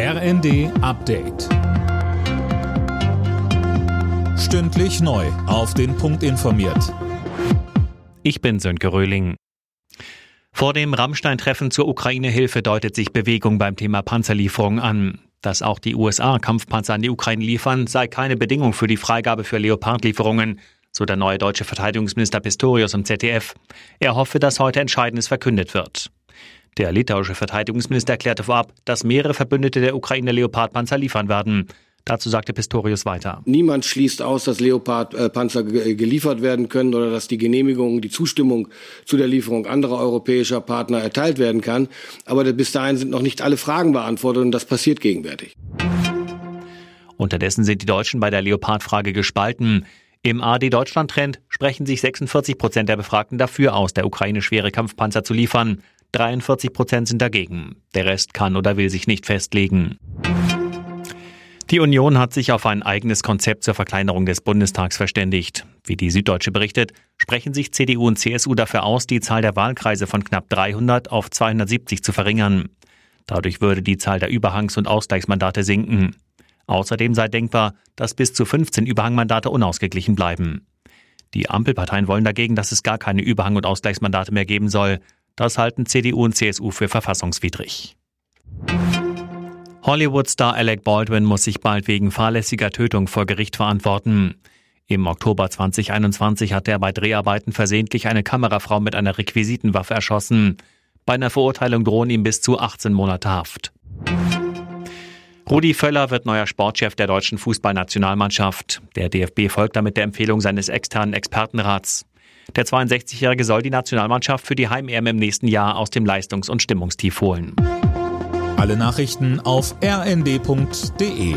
RND Update. Stündlich neu. Auf den Punkt informiert. Ich bin Sönke Röhling. Vor dem Rammstein-Treffen zur Ukraine-Hilfe deutet sich Bewegung beim Thema Panzerlieferung an. Dass auch die USA Kampfpanzer an die Ukraine liefern, sei keine Bedingung für die Freigabe für Leopard-Lieferungen, so der neue deutsche Verteidigungsminister Pistorius im ZDF. Er hoffe, dass heute Entscheidendes verkündet wird. Der litauische Verteidigungsminister erklärte vorab, dass mehrere Verbündete der Ukraine Leopardpanzer liefern werden. Dazu sagte Pistorius weiter. Niemand schließt aus, dass Leopardpanzer geliefert werden können oder dass die Genehmigung, die Zustimmung zu der Lieferung anderer europäischer Partner erteilt werden kann. Aber bis dahin sind noch nicht alle Fragen beantwortet und das passiert gegenwärtig. Unterdessen sind die Deutschen bei der Leopardfrage gespalten. Im AD Deutschland Trend sprechen sich 46 Prozent der Befragten dafür aus, der Ukraine schwere Kampfpanzer zu liefern. 43 Prozent sind dagegen. Der Rest kann oder will sich nicht festlegen. Die Union hat sich auf ein eigenes Konzept zur Verkleinerung des Bundestags verständigt. Wie die Süddeutsche berichtet, sprechen sich CDU und CSU dafür aus, die Zahl der Wahlkreise von knapp 300 auf 270 zu verringern. Dadurch würde die Zahl der Überhangs- und Ausgleichsmandate sinken. Außerdem sei denkbar, dass bis zu 15 Überhangmandate unausgeglichen bleiben. Die Ampelparteien wollen dagegen, dass es gar keine Überhang- und Ausgleichsmandate mehr geben soll. Das halten CDU und CSU für verfassungswidrig. Hollywood-Star Alec Baldwin muss sich bald wegen fahrlässiger Tötung vor Gericht verantworten. Im Oktober 2021 hatte er bei Dreharbeiten versehentlich eine Kamerafrau mit einer Requisitenwaffe erschossen. Bei einer Verurteilung drohen ihm bis zu 18 Monate Haft. Rudi Völler wird neuer Sportchef der deutschen Fußballnationalmannschaft. Der DFB folgt damit der Empfehlung seines externen Expertenrats. Der 62-Jährige soll die Nationalmannschaft für die Heim-EM im nächsten Jahr aus dem Leistungs- und Stimmungstief holen. Alle Nachrichten auf rnd.de